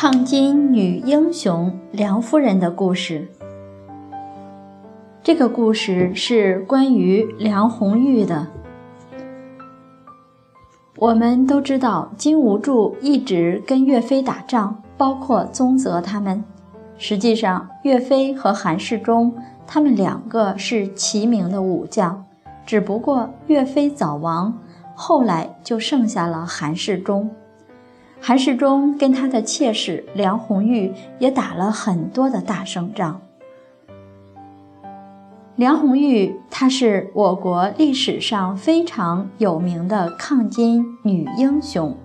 抗金女英雄梁夫人的故事。这个故事是关于梁红玉的。我们都知道，金无柱一直跟岳飞打仗，包括宗泽他们。实际上，岳飞和韩世忠他们两个是齐名的武将，只不过岳飞早亡，后来就剩下了韩世忠。韩世忠跟他的妾室梁红玉也打了很多的大胜仗。梁红玉她是我国历史上非常有名的抗金女英雄。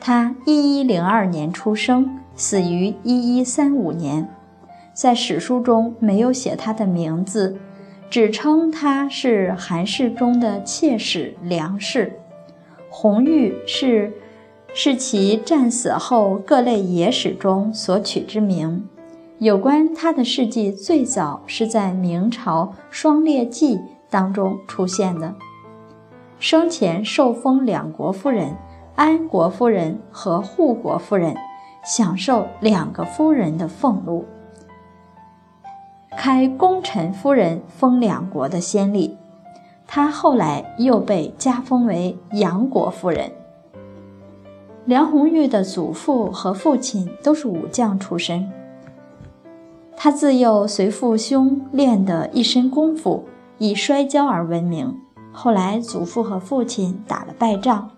她一一零二年出生，死于一一三五年，在史书中没有写她的名字，只称她是韩世忠的妾室梁氏。红玉是。是其战死后各类野史中所取之名。有关他的事迹，最早是在明朝《双列记》当中出现的。生前受封两国夫人，安国夫人和护国夫人，享受两个夫人的俸禄，开功臣夫人封两国的先例。他后来又被加封为杨国夫人。梁红玉的祖父和父亲都是武将出身，他自幼随父兄练得一身功夫，以摔跤而闻名。后来祖父和父亲打了败仗，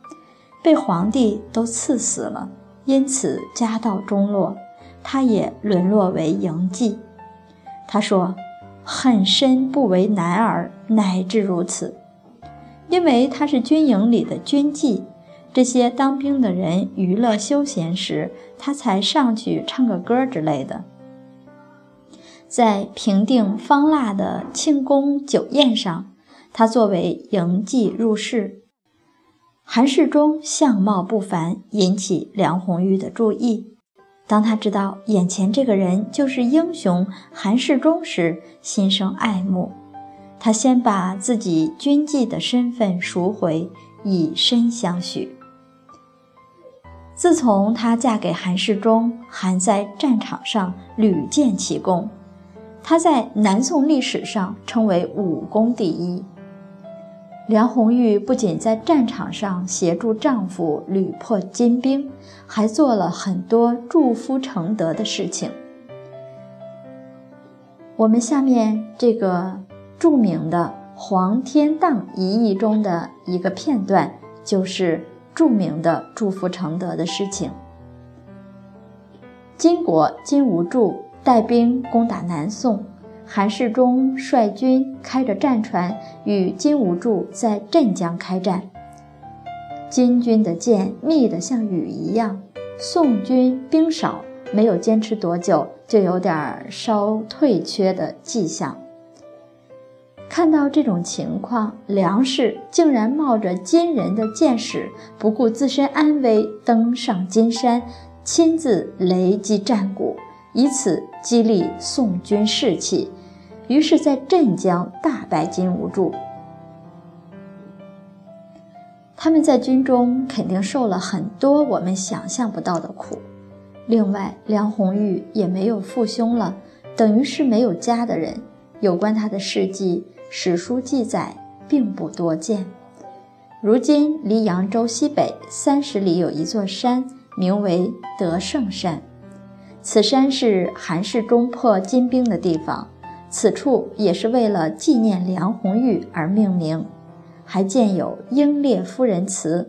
被皇帝都赐死了，因此家道中落，他也沦落为营妓。他说：“恨身不为男儿，乃至如此。”因为他是军营里的军妓。这些当兵的人娱乐休闲时，他才上去唱个歌之类的。在平定方腊的庆功酒宴上，他作为迎妓入室。韩世忠相貌不凡，引起梁红玉的注意。当他知道眼前这个人就是英雄韩世忠时，心生爱慕。他先把自己军妓的身份赎回，以身相许。自从她嫁给韩世忠，还在战场上屡建奇功，她在南宋历史上称为武功第一。梁红玉不仅在战场上协助丈夫屡破金兵，还做了很多助夫成德的事情。我们下面这个著名的《黄天荡一役》中的一个片段，就是。著名的祝福承德的事情。金国金无柱带兵攻打南宋，韩世忠率军开着战船与金无柱在镇江开战。金军的箭密得像雨一样，宋军兵少，没有坚持多久，就有点稍退却的迹象。看到这种情况，梁氏竟然冒着金人的箭矢，不顾自身安危，登上金山，亲自雷击战鼓，以此激励宋军士气。于是，在镇江大败金无柱。他们在军中肯定受了很多我们想象不到的苦。另外，梁红玉也没有父兄了，等于是没有家的人。有关他的事迹。史书记载并不多见。如今离扬州西北三十里有一座山，名为德胜山。此山是韩世忠破金兵的地方，此处也是为了纪念梁红玉而命名。还建有英烈夫人祠，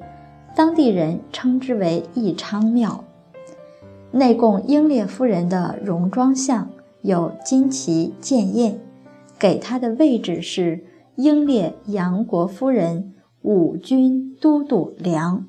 当地人称之为义昌庙。内供英烈夫人的戎装像，有金旗剑印。给他的位置是英烈杨国夫人五军都督梁。